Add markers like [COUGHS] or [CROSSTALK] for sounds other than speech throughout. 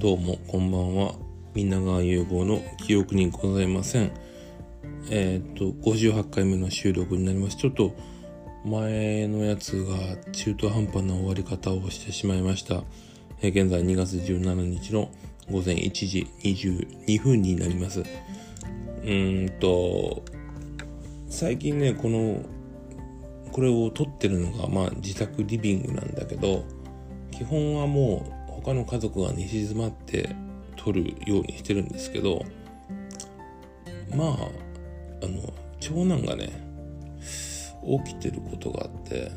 どうもこんばんは。皆川融合の記憶にございません。えっ、と58回目の収録になります。ちょっと前のやつが中途半端な終わり方をしてしまいました、えー、現在2月17日の午前1時22分になります。うーんと最近ねこのこれを撮ってるのがまあ自宅リビングなんだけど基本はもう他の家族が寝静まって撮るようにしてるんですけどまああの長男がね起きてることがあって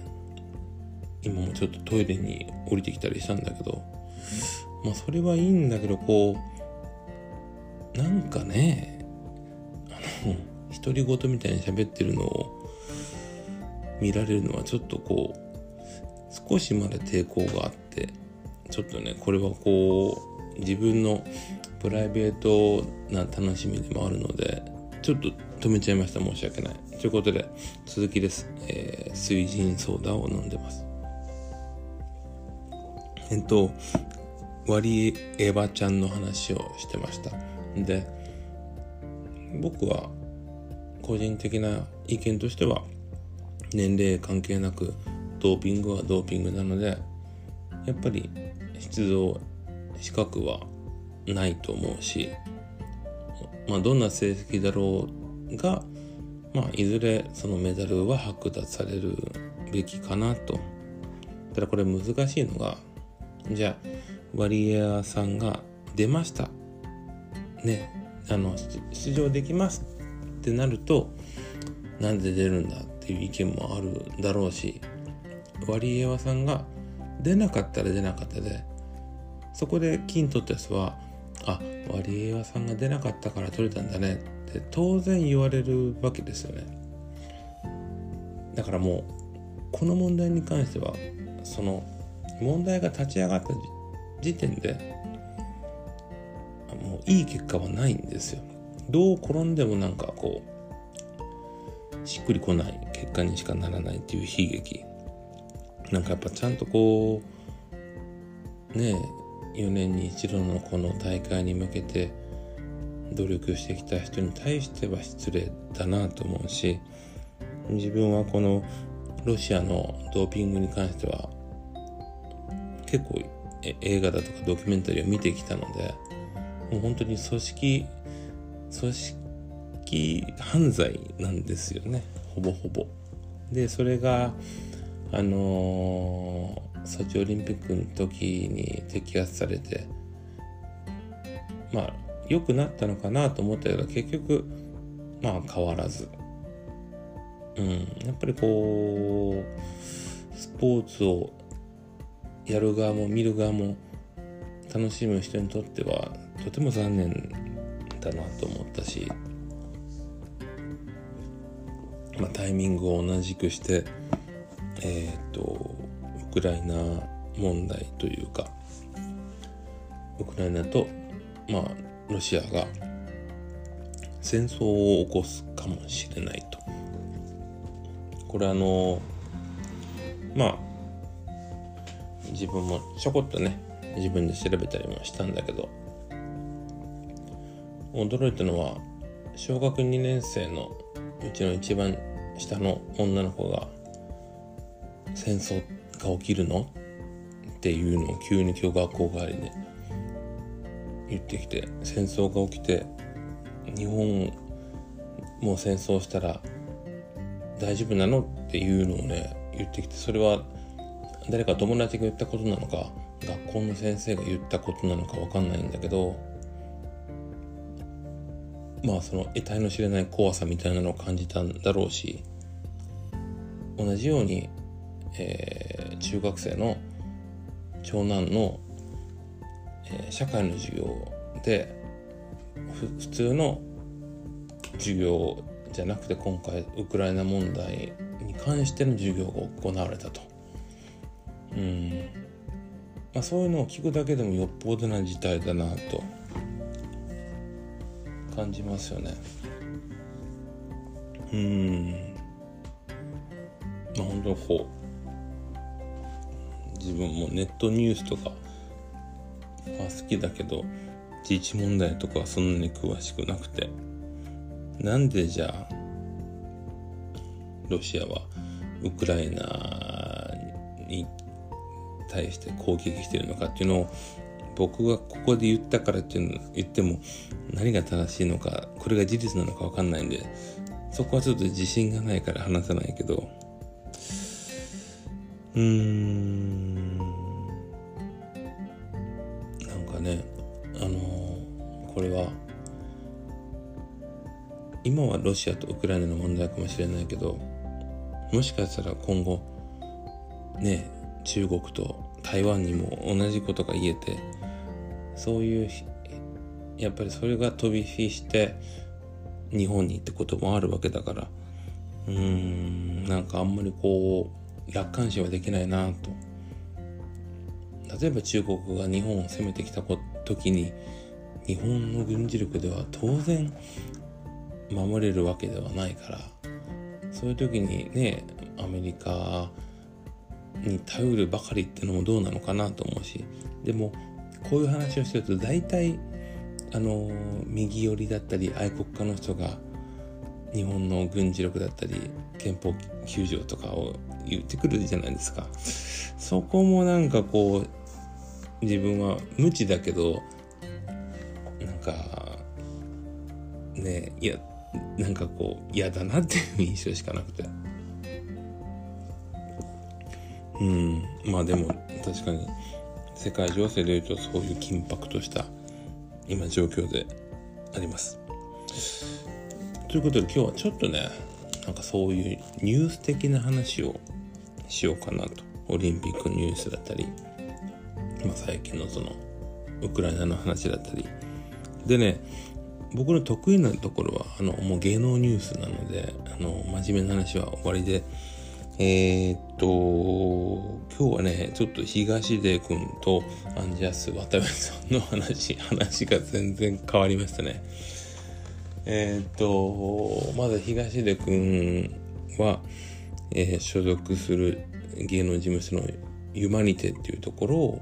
今もちょっとトイレに降りてきたりしたんだけどまあそれはいいんだけどこうなんかねあの独り言みたいに喋ってるのを見られるのはちょっとこう少しまで抵抗があってちょっとねこれはこう自分のプライベートな楽しみでもあるのでちょっと止めちゃいました。申し訳ない。ということで続きです、えー、水腎ソーダを飲んでます。えっとワリエヴァちゃんの話をしてました。で僕は個人的な意見としては年齢関係なくドーピングはドーピングなのでやっぱり出場資格はないと思うし、まあ、どんな成績だろうが、まあ、いずれそのメダルは剥奪されるべきかなと。ただこれ難しいのがじゃあワリエアさんが出ましたねあの出場できますってなるとなんで出るんだっていう意見もあるだろうしワリエワさんが出なかったら出なかったでそこで金取った人はあワリエワさんが出なかったから取れたんだね。って当然言われるわけですよね。だからもうこの問題に関してはその問題が立ち上がった時点でもういい結果はないんですよ。どう転んでもなんかこうしっくりこない結果にしかならないっていう悲劇。なんかやっぱちゃんとこうね4年に一度のこの大会に向けて努力してきた人に対しては失礼だなと思うし自分はこのロシアのドーピングに関しては結構映画だとかドキュメンタリーを見てきたのでもう本当に組織組織犯罪なんですよねほぼほぼ。でそれがあのー、ソチオリンピックの時に摘発されてまあ良くなったのかなと思ったけど結局まあ変わらず。うん。やっぱりこうスポーツをやる側も見る側も楽しむ人にとってはとても残念だなと思ったし、まあ、タイミングを同じくしてえっ、とクライナ問題というかウクライナとまあロシアが戦争を起こすかもしれないと。これあのまあ自分もちょこっとね自分で調べたりもしたんだけど驚いたのは小学2年生のうちの一番下の女の子が戦争っが起きるの？っていうのを急に今日学校帰りで言ってきて戦争が起きて日本もう戦争したら大丈夫なの？っていうのをね言ってきてそれは誰か友達が言ったことなのか学校の先生が言ったことなのか分かんないんだけどまあその得体の知れない怖さみたいなのを感じたんだろうし同じようにえー、中学生の長男の、えー、社会の授業で普通の授業じゃなくて今回ウクライナ問題に関しての授業が行われたと。うんまあ、そういうのを聞くだけでもよっぽどな事態だなと感じますよね。うんまあ本当にこう自分もネットニュースとかフまあ好きだけど自治問題とかはそんなに詳しくなくて。なんでじゃあロシアはウクライナに対して攻撃してるのかっていうのを僕がここで言ったからっていうの言っても何が正しいのかこれが事実なのか分かんないんでそこはちょっと自信がないから話さないけど。うーん。ねあの、これは今はロシアとウクライナの問題かもしれないけどもしかしたら今後ね中国と台湾にも同じことが言えてそういうやっぱりそれが飛び火して日本にってこともあるわけだからうーんなんかあんまりこう楽観視はできないなと。例えば中国が日本を攻めてきた時に日本の軍事力では当然守れるわけではないからそういう時にねアメリカに頼るばかりってのもどうなのかなと思うしでもこういう話をしてると大体あの右寄りだったり愛国家の人が日本の軍事力だったり憲法9条とかを言ってくるじゃないですか。そこもなんかこう自分は無知だけどなんかねいやなんかこう嫌だなっていう印象しかなくて。うんまあでも確かに世界情勢でいうとそういう緊迫とした今状況であります。ということで今日はちょっとねなんかそういうニュース的な話をしようかなと。オリンピックニュースだったり、まあ、最近のそのウクライナの話だったり。でね僕の得意なところはあのもう芸能ニュースなのであの真面目な話は終わりで。えー、っと今日はねちょっと東出君とアンジャス渡辺さんの話 [LAUGHS] 話が全然変わりましたね。えー、っとまず東出君は、えー、所属する芸能事務所のユマニテっていうところを、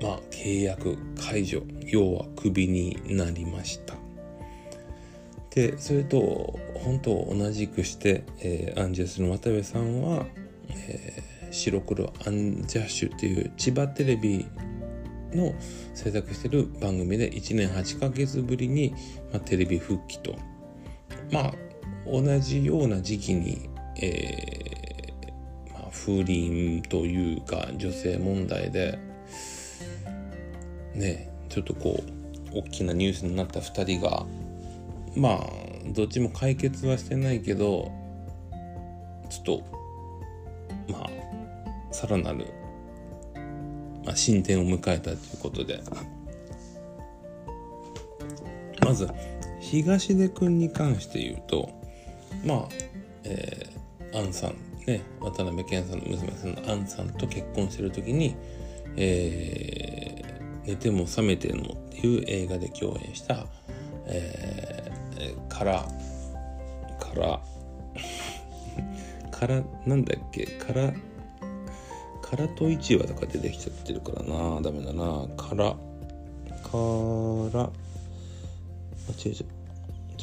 まあ契約解除要はクビになりました。でそれと本当同じくして、えー、アンジャッシュの渡部さんは、えー、白黒アンジャッシュっていう千葉テレビの制作してる番組で1年8ヶ月ぶりに、まあ、テレビ復帰と。まあ同じような時期に、えーまあ、風鈴というか女性問題でねちょっとこう大きなニュースになった2人がまあどっちも解決はしてないけどちょっとまあさらなる、まあ、進展を迎えたということで。まず東出君に関して言うとまあ、えー、アンさんね渡辺謙さんの娘さんのアンさんと結婚してる時に、えー、寝ても覚めてもっていう映画で共演した、えーから、から、から、なんだっけ、から、からと市場とか出てきちゃってるからな、ダメだな、から、から、あ、違う違う、ちょ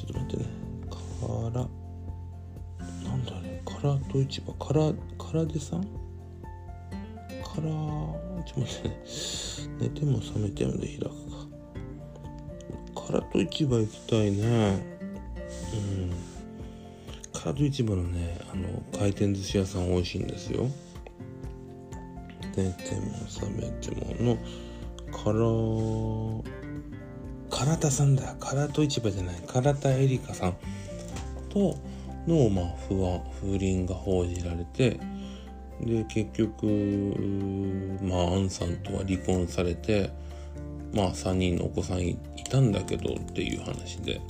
っと待ってね、から、なんだね、からと市場、から、からでさん？から、ちょっと待ってね、寝ても覚めてもで開くか。唐戸市場行きたいね。うん。唐戸市場のねあの回転寿司屋さん美味しいんですよ。寝ても覚めてものから唐田さんだ。唐戸市場じゃない。唐田エリカさんとの、まあ、不安風鈴が報じられてで結局まあアンさんとは離婚されてまあ3人のお子さんいたんだけどっていう話で。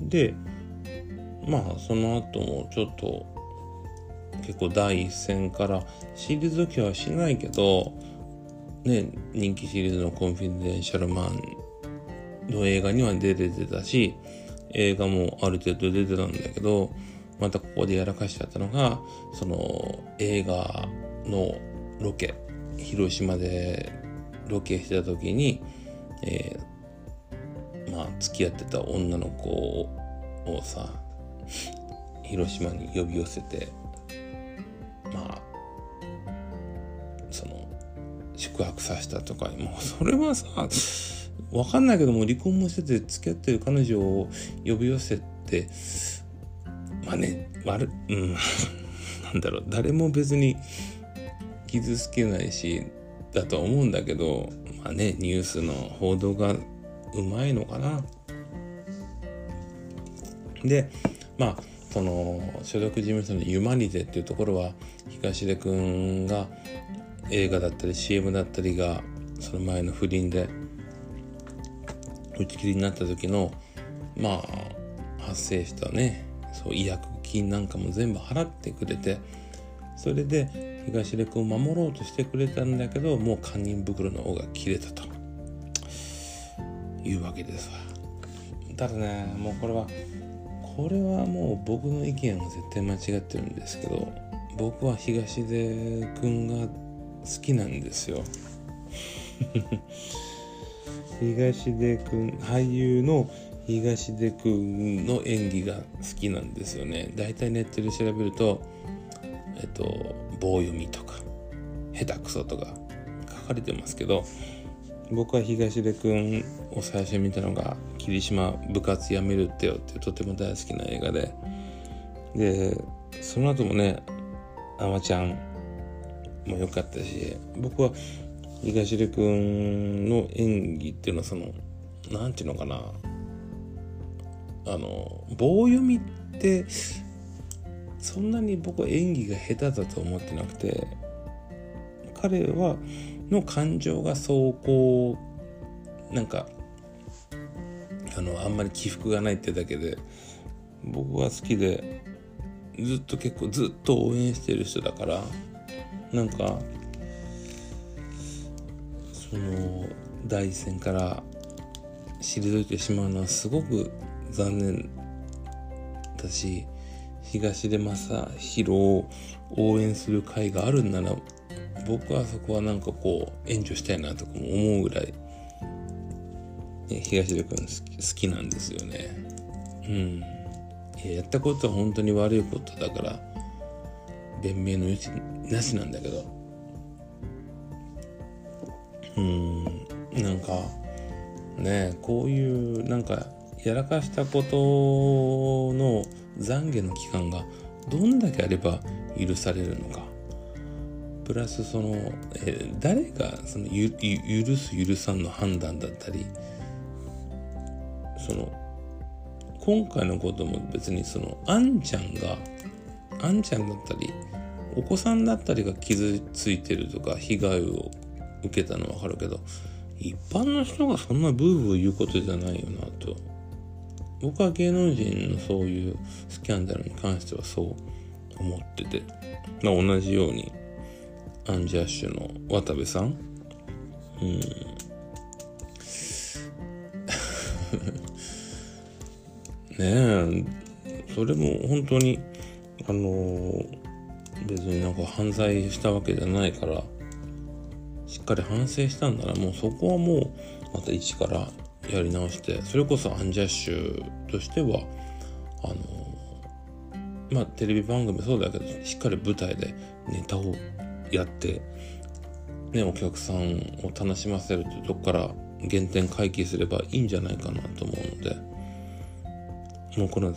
でまあその後もちょっと結構第一線から退きはしないけどね人気シリーズの「コンフィデンシャルマン」の映画には出てたし映画もある程度出てたんだけどまたここでやらかしちゃったのがその映画のロケ。広島でロケしてた時に、えー、まあ付き合ってた女の子をさ広島に呼び寄せてまあその宿泊させたとかもう [LAUGHS] それはさわかんないけども離婚もしてて付き合ってる彼女を呼び寄せてまあね悪うん。[LAUGHS] なんだろう。誰も別に傷つけないしだと思うんだけどまあねニュースの報道がうまいのかな。でまあその所属事務所のユマニテっていうところは東出くんが映画だったり CM だったりがその前の不倫で打ち切りになった時のまあ発生したねそう違約金なんかも全部払ってくれてそれで東出君を守ろうとしてくれたんだけどもう堪忍袋の尾が切れたと。いうわけですわ。ただねもうこれはこれはもう僕の意見は絶対間違ってるんですけど僕は東出君が好きなんですよ。[LAUGHS] 東出君俳優の東出君の演技が好きなんですよね。だいたいネットで調べるとえっと棒読みとか下手くそとか書かれてますけど僕は東出君を最初見たのが「霧島部活やめるってよ」ってとても大好きな映画で。でその後もね「あまちゃん」も良かったし僕は東出君の演技っていうのはその何て言うのかな。あの棒読みってそんなに僕は演技が下手だと思ってなくて彼はの感情がそうこうなんかあのあんまり起伏がないってだけで僕は好きでずっと結構ずっと応援してる人だからなんかその第一線から退いてしまうのはすごく残念だし東出正宏を応援する会があるんなら僕はそこはなんかこう援助したいなとかも思うぐらい、ね、東出君好きなんですよね。うん。ややったことは本当に悪いことだから弁明の余地なしなんだけどうんなんかねこういうなんかやらかしたことの懺悔の期間がどんだけあれば許されるのか。プラスその、えー、誰がそのゆ許す許さんの判断だったりその今回のことも別にそのあんちゃんがあんちゃんだったりお子さんだったりが傷ついてるとか被害を受けたのはわかるけど一般の人がそんなブーブー言うことじゃないよなと。僕は芸能人のそういうスキャンダルに関してはそう思ってて、まあ、同じようにアンジャッシュの渡部さん。うん。[LAUGHS] ねえそれも本当にあの、別になんか犯罪したわけじゃないからしっかり反省したんな。らもうそこはもうまた一からやり直してそれこそアンジャッシュとしてはあのまあテレビ番組そうだけどしっかり舞台でネタをやって、ね、お客さんを楽しませるというとこから原点回帰すればいいんじゃないかなと思うのでもうこの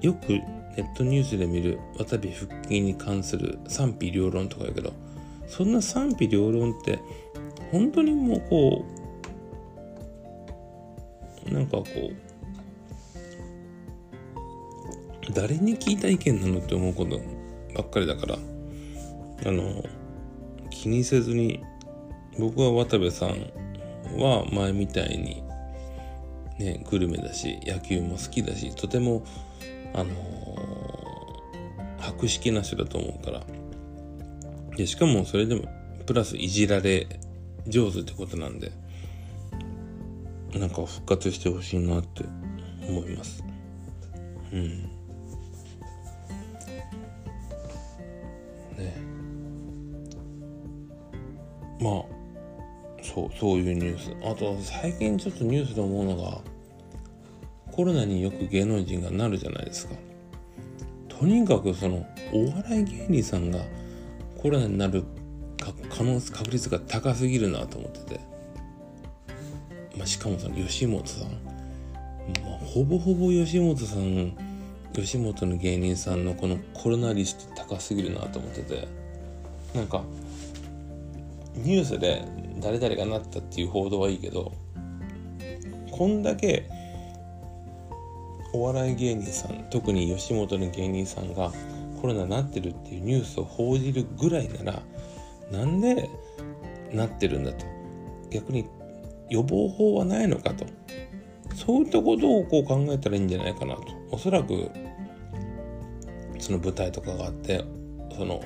よくネットニュースで見る渡部復帰に関する賛否両論とか言うけどそんな賛否両論って本当にもうこうなんかこう誰に聞いた意見なのって思うことばっかりだからあの気にせずに僕は渡部さんは前みたいにねグルメだし野球も好きだしとてもあの、博識な人だと思うから。でしかもそれでもプラスいじられ上手ってことなんで。なんか復活してほしいなって思います。うん。ね。まあそうそういうニュース。あと最近ちょっとニュースで思うのがコロナによく芸能人がなるじゃないですか。とにかくそのお笑い芸人さんがコロナになる可能確率が高すぎるなと思ってて、まあ、しかもその吉本さん、まあ、ほぼほぼ吉本さん吉本の芸人さんのこのコロナ率って高すぎるなと思ってて。なんかニュースで誰々がなったっていう報道はいいけどこんだけお笑い芸人さん特に吉本の芸人さんがコロナになってるっていうニュースを報じるぐらいならなんでなってるんだと。逆に予防法はないのかと。そういったことをこう考えたらいいんじゃないかなと。おそらくその舞台とかがあってその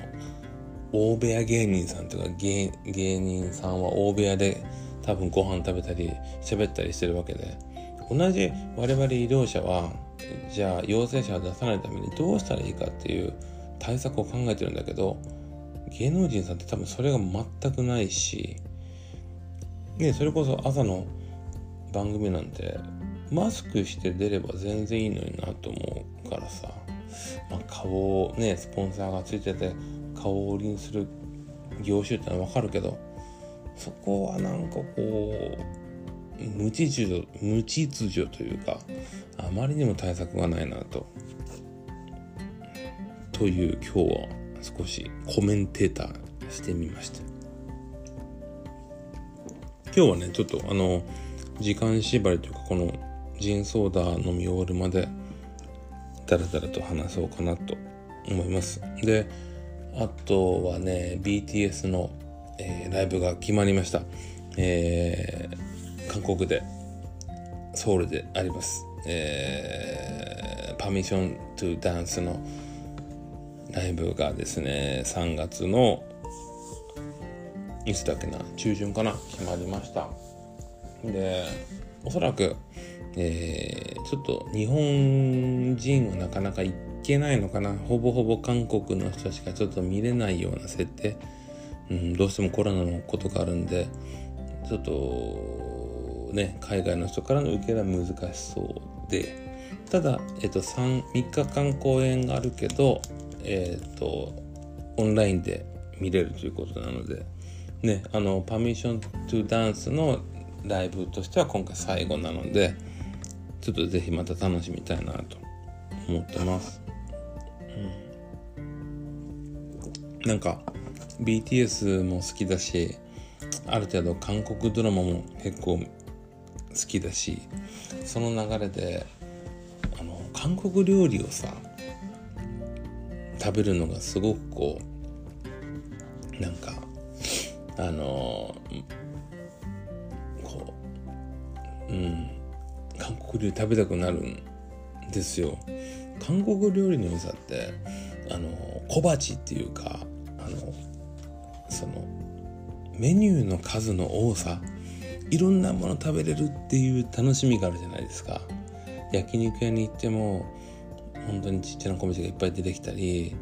大部屋芸人さんとか芸芸人さんは大部屋で多分ご飯食べたり喋ったりしてるわけで同じ我々医療者はじゃあ陽性者を出さないためにどうしたらいいかっていう対策を考えてるんだけど芸能人さんって多分それが全くないしねそれこそ朝の番組なんてマスクして出れば全然いいのになと思うからさ、まあ、顔をねスポンサーがついてて顔を売りにする業種ってのは分かるけどそこはなんかこう無秩序無秩序というかあまりにも対策がないなと。という今日は少しコメンテーターしてみました。今日はねちょっとあの時間縛りというかこのジンソーダ飲み終わるまでだらだらと話そうかなと思います。であとはね BTS の、えー、ライブが決まりました、えー、韓国でソウルであります、えー、パミッショントゥダンスのライブがですね3月のいつだっけな中旬かな決まりました。でおそらく、えー、ちょっと日本人はなかなか行けないのかな。ほぼほぼ韓国の人しかちょっと見れないような設定、うん、どうしてもコロナのことがあるんでちょっとね海外の人からの受けが難しそうで。ただ、えっと、3, 3日間公演があるけどえっ、とオンラインで見れるということなので。ねあのパミッショントゥダンスのライブとしては今回最後なのでちょっとぜひまた楽しみたいなと思ってます、うん、なんか BTS も好きだしある程度韓国ドラマも結構好きだしその流れであの韓国料理をさ食べるのがすごくこうなんかあのこううん韓国料理食べたくなるんですよ。韓国料理の良さってあの小鉢っていうかあのそのメニューの数の多さいろんなもの食べれるっていう楽しみがあるじゃないですか。焼肉屋に行っても本当にちっちゃな小飯がいっぱい出てきたり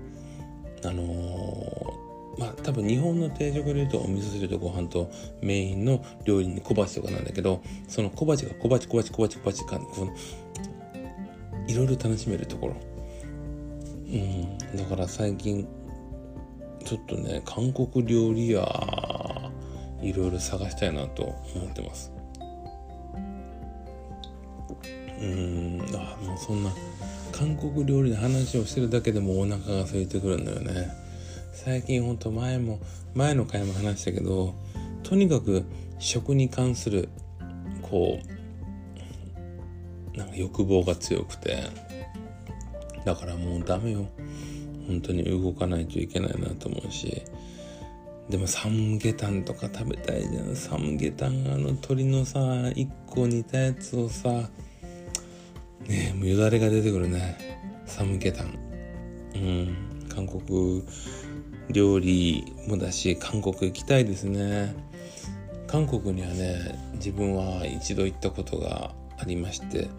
あの、まあ多分日本の定食でいうとお味噌汁とご飯とメインの料理に小鉢とかなんだけどその小鉢が小鉢小鉢小鉢小鉢かこのいろいろ楽しめるところ。うんだから最近ちょっとね韓国料理屋いろいろ探したいなと思ってます。うんあもうそんな韓国料理の話をしてるだけでもお腹が空いてくるんだよね。最近ほんと前も前の回も話したけどとにかく食に関するこうなんか欲望が強くてだからもうダメよ。本当に動かないといけないなと思うし。でもサムゲタンとか食べたいじゃん。サムゲタンあの鶏のさ1個煮たやつをさねえもうよだれが出てくるね。サムゲタン。うん。韓国料理もだし韓国行きたいですね。韓国にはね自分は一度行ったことがありまして、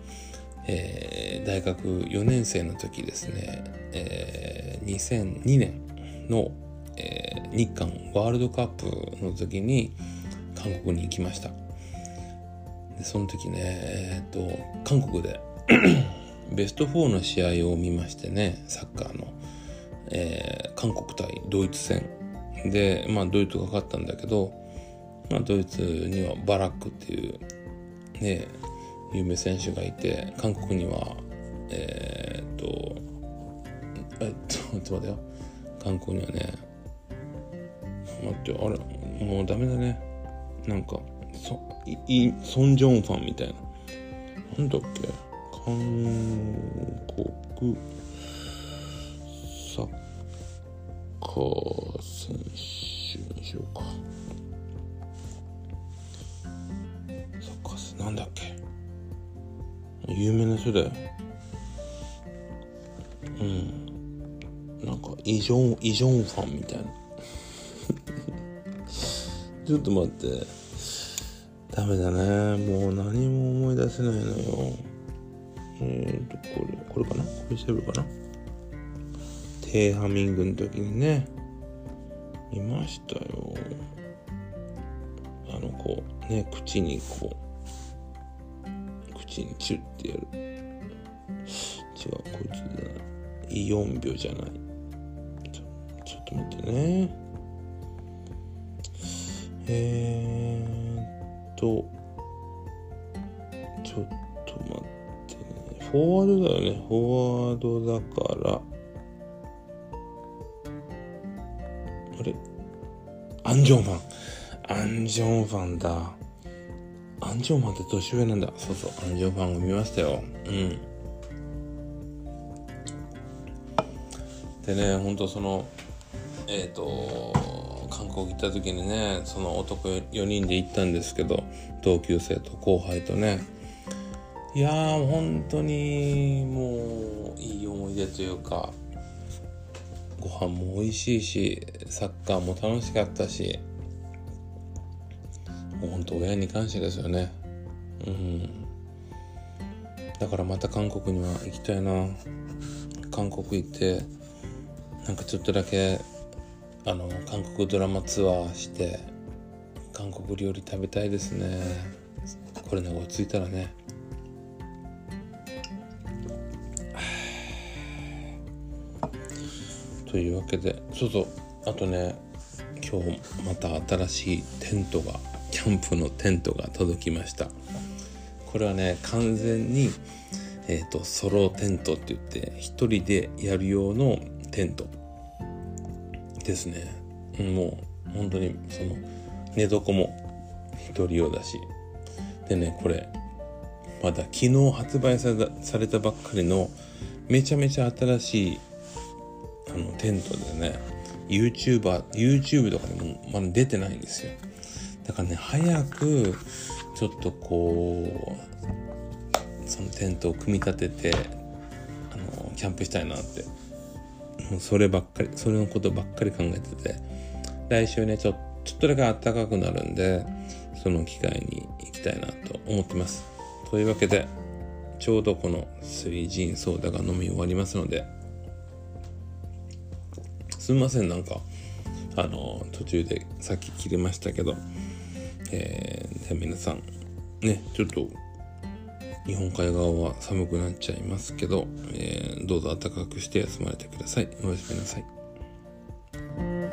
えー、大学4年生の時ですね、えー、2002年の、えー、日韓ワールドカップの時に韓国に行きました。でその時ねえっ、と韓国で [COUGHS] ベスト4の試合を見ましてねサッカーの、えー、韓国対ドイツ戦。でまあドイツが勝ったんだけど、まあ、ドイツにはバラックっていうね有名選手がいて韓国にはえー、っとえっとちょっと待ってよ。韓国にはね待ってあれもうダメだね。なんかそいソン・ジョンファンみたいな。なんだっけ？韓国？選手にしようか。サッカー選なんだっけ？有名な人だよ。うん。なんかイジョンイジョンファンみたいな。[LAUGHS] ちょっと待って。ダメだね。もう何も思い出せないのよ。えーとこれこれかな？これ調べるかな？テーハミングの時にね見ましたよ。あのこうね口にこう口にチュッてやる。違うこいつじゃない4秒じゃない。ちょちょっと待ってね。えーっとちょっと待ってね。フォワードだよね。フォワードだから。ンジョンファン。アンジョンファンだ。アンジョンファンって年上なんだ。そうそうアンジョンファンを見ましたよ。うん。でねほんとそのえっ、ー、と韓国行った時にねその男4人で行ったんですけど同級生と後輩とね。いやー本当にもういい思い出というかご飯も美味しいしサッカーも楽しかったしもう本当親に感謝ですよね。うん。だからまた韓国には行きたいな。韓国行ってなんかちょっとだけあの韓国ドラマツアーして韓国料理食べたいですね。これね落ち着いたらね。というわけでそうそう。あとね今日また新しいテントがキャンプのテントが届きました。これはね完全にえ、ー、とソロテントって言って一人でやる用のテントですね。もう本当にその寝床も一人用だし。でねこれまだ昨日発売されたばっかりのめちゃめちゃ新しいあのテントでね YouTuber YouTube とかでもまだ出てないんですよ。だからね早くちょっとこうそのテントを組み立ててあのキャンプしたいなって。そればっかりそれのことばっかり考えてて。来週ねちょちょっとだけ暖かくなるんでその機会に行きたいなと思ってます。というわけでちょうどこの水ジンソーダが飲み終わりますのですみませんなんかあの途中でさっき切れましたけどえー、で皆さんねちょっと日本海側は寒くなっちゃいますけど、えー、どうぞ暖かくして休まれてください。おやすみなさい。